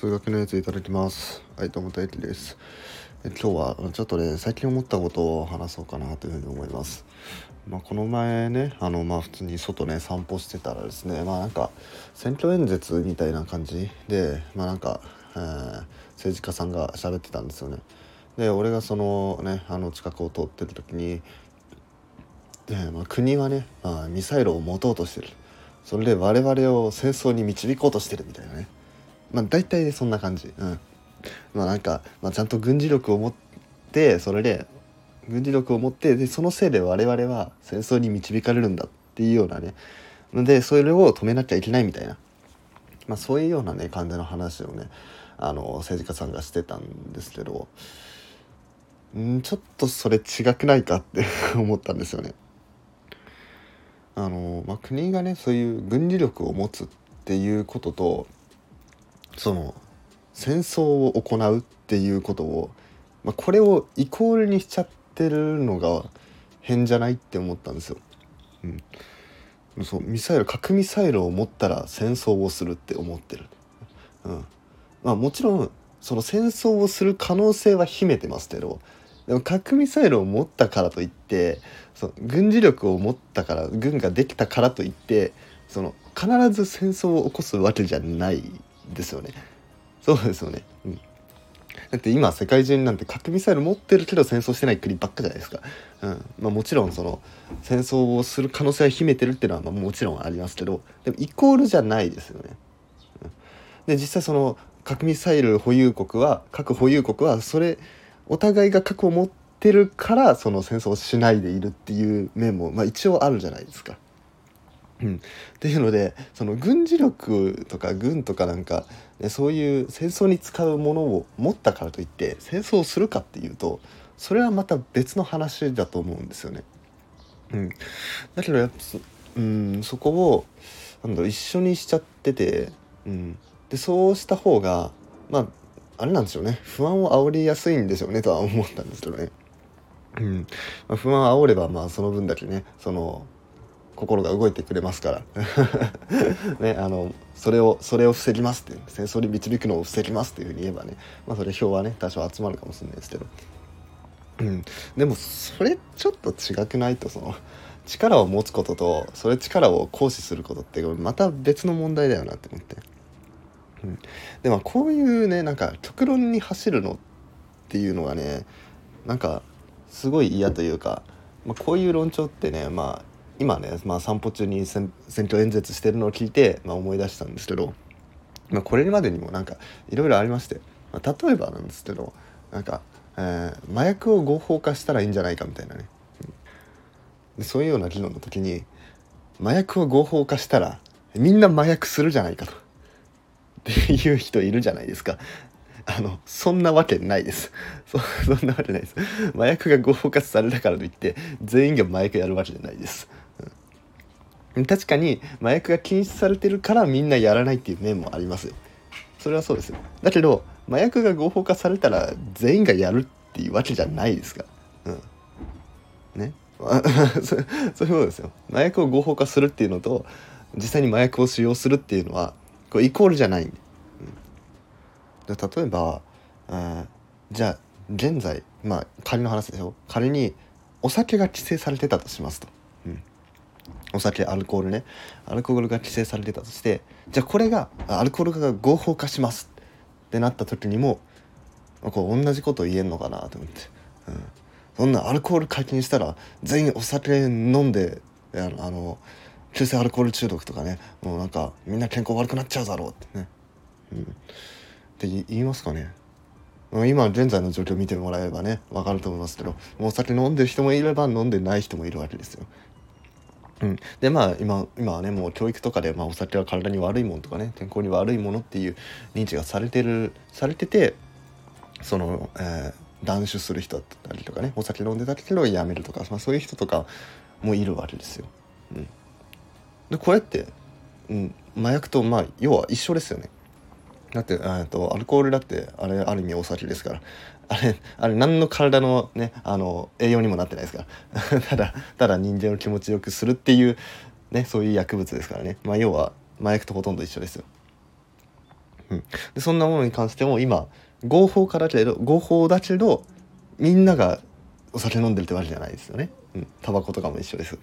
数学のやついただきます。はいどうも大輝です。今日はちょっとね最近思ったことを話そうかなというふうに思います。まあ、この前ねあのまあ普通に外ね散歩してたらですねまあなんか選挙演説みたいな感じでまあなんか、えー、政治家さんが喋ってたんですよね。で俺がそのねあの近くを通ってる時にで、まあ、国はね、まあ、ミサイルを持とうとしてる。それで我々を戦争に導こうとしてるみたいなね。まあ大体そんな感じ。うん。まあなんか、まあ、ちゃんと軍事力を持ってそれで軍事力を持ってでそのせいで我々は戦争に導かれるんだっていうようなね。でそれを止めなきゃいけないみたいな、まあ、そういうようなね感じの話をねあの政治家さんがしてたんですけどんちょっとそれ違くないかって 思ったんですよね。あのまあ、国がねそういう軍事力を持つっていうこととその戦争を行うっていうことを、まあ、これをイコールにしちゃってるのが変じゃないって思ったんですよ。うん、そうミサイル核ミサイルを持ったら戦争をするって思ってる。うんまあ、もちろんその戦争をする可能性は秘めてますけどでも核ミサイルを持ったからといってその軍事力を持ったから軍ができたからといってその必ず戦争を起こすわけじゃないですよね。そうですよね。うん。だって今世界中になんて核ミサイル持ってるけど戦争してない国ばっかじゃないですか。うんまあ、もちろんその戦争をする可能性は秘めてるっていうのはまもちろんありますけどでもイコールじゃないですよね。うん、で実際その核ミサイル保有国は核保有国はそれお互いが核を持ってるからその戦争をしないでいるっていう面も、まあ、一応あるじゃないですか。うん、っていうのでその軍事力とか軍とかなんか、ね、そういう戦争に使うものを持ったからといって戦争をするかっていうとそれはまた別の話だと思うんですよね。うん、だけどやっぱそ,、うん、そこをなんだろう一緒にしちゃってて、うん、でそうした方がまああれなんでしょうね。不安を煽りやすいんでしょうねとは思ったんですけどね。うん。まあ、不安を煽ればまあその分だけねその心が動いてくれますから。ねあのそれをそれを防ぎますって戦争に導くのを防ぎますっていうふうに言えばねまあそれ票はね多少集まるかもしれないですけど、うん、でもそれちょっと違くないとその力を持つこととそれ力を行使することってまた別の問題だよなって思って。うん、でもこういうねなんか極論に走るのっていうのがねなんかすごい嫌というか、まあ、こういう論調ってねまあ今ね、まあ、散歩中に選挙演説してるのを聞いて、まあ、思い出したんですけど、まあ、これまでにもなんかいろいろありまして、まあ、例えばなんですけどなんか、えー、麻薬を合法化したらいいんじゃないかみたいなね、うん、そういうような議論の時に麻薬を合法化したらみんな麻薬するじゃないかと。っていう人いるじゃないですか。あの、そんなわけないです。そそんなわけないです。麻薬が合法化されたからといって、全員が麻薬やるわけじゃないです。確かに、麻薬が禁止されてるからみんなやらないっていう面もあります。それはそうです。だけど、麻薬が合法化されたら全員がやるっていうわけじゃないですか。うん。ね。そそういうことですよ。麻薬を合法化するっていうのと、実際に麻薬を使用するっていうのは、これイコールじゃない、うん、で例えば、えー、じゃあ現在まあ仮の話でしょ仮にお酒が規制されてたとしますと、お酒アルコールね。アルコールが規制されてたとしてじゃあこれがアルコール化が合法化します。ってなった時にもこう同じこと言えんのかなと思って、うん、そんなアルコール解禁したら全員お酒飲んであのあの急性アルコール中毒とかね。もうなんかみんな健康悪くなっちゃうだろうってね、うん、って言いますかね。今現在の状況見てもらえればね分かると思いますけどお酒飲んでる人もいれば飲んでない人もいるわけですよ。うん、でまあ今今はねもう教育とかで、まあ、お酒は体に悪いものとかね健康に悪いものっていう認知がされてるされててその、えー、断酒する人だったりとかねお酒飲んでたけどやめるとか、まあ、そういう人とかもいるわけですよ。うん。でこれって、うん、麻薬とまあ要は一緒ですよね。だってとアルコールだってあれある意味お酒ですからあれあれ何の体のねあの栄養にもなってないですから ただただ人間を気持ちよくするっていうねそういう薬物ですからねまあ要は麻薬とほとんど一緒ですよ。うん、でそんなものに関しても今合法化だけど合法だけどみんながお酒飲んでるってわけじゃないですよね。うん、タバコとかも一緒です。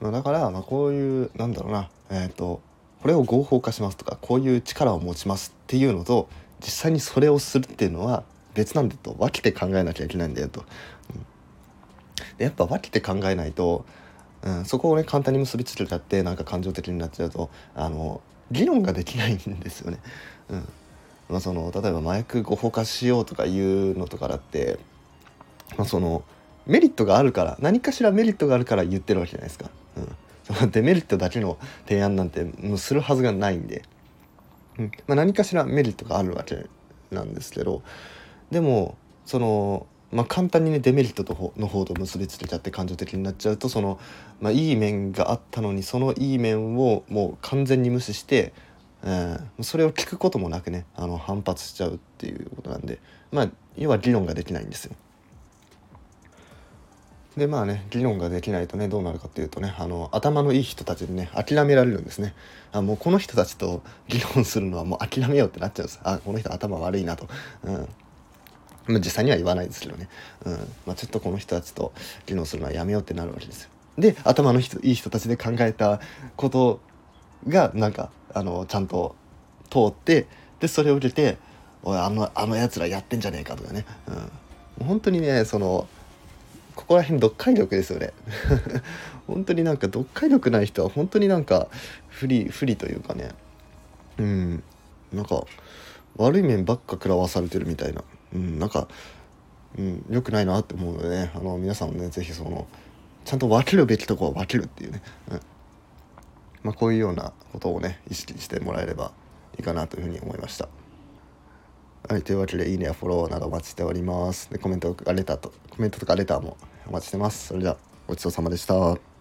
まあ、だから、まあ、こういうなんだろうなえっ、ー、とこれを合法化しますとかこういう力を持ちますっていうのと実際にそれをするっていうのは別なんだと分けて考えなきゃいけないんだよと。うん、でやっぱ分けて考えないと、うん、そこをね簡単に結びつけちゃってなんか感情的になっちゃうとあの議論ができないんですよね。うんまあ、その例えば麻薬合法化しようとかいうのとかだって、まあ、そのメリットがあるから何かしらメリットがあるから言ってるわけじゃないですか。デメリットだけの提案なんてもうするはずがないんで、うん。まあ、何かしらメリットがあるわけなんですけど。でもその、まあ、簡単にねデメリットとの方と結びつけちゃって感情的になっちゃうとその、まあ、いい面があったのにそのいい面をもう完全に無視して、えー、それを聞くこともなくねあの反発しちゃうっていうことなんで。まあ要は議論ができないんですよ。でまあね議論ができないとねどうなるかっていうとねあの頭のいい人たちにね諦められるんですね。あもうこの人たちと議論するのはもう諦めようってなっちゃうんです。あこの人頭悪いなと、うん。ま、実際には言わないですけどね、うん。まあ、ちょっとこの人たちと議論するのはやめようってなるわけですよ。で頭のいい人たちで考えたことがなんかあのちゃんと通ってでそれを受けて「おいあのあのやつらやってんじゃねえか」とかね、うん、本当にねそのこら辺読解力ですよね。本当になんか読解力ない人は本当になんか不利不利というかね。うん。なんか悪い面ばっか食らわされてるみたいな。うん。なんかうん。良くないなって思うのでね。あの皆さんもね是非そのちゃんと分けるべきとこは分けるっていうね、うん。まあ、こういうようなことをね意識してもらえればいいかなというふうに思いました。はい、というわけで、いいねやフォローなどお待ちしております。で、コメントがレターと、コメントとかレターもお待ちしてます。それでは、ごちそうさまでした。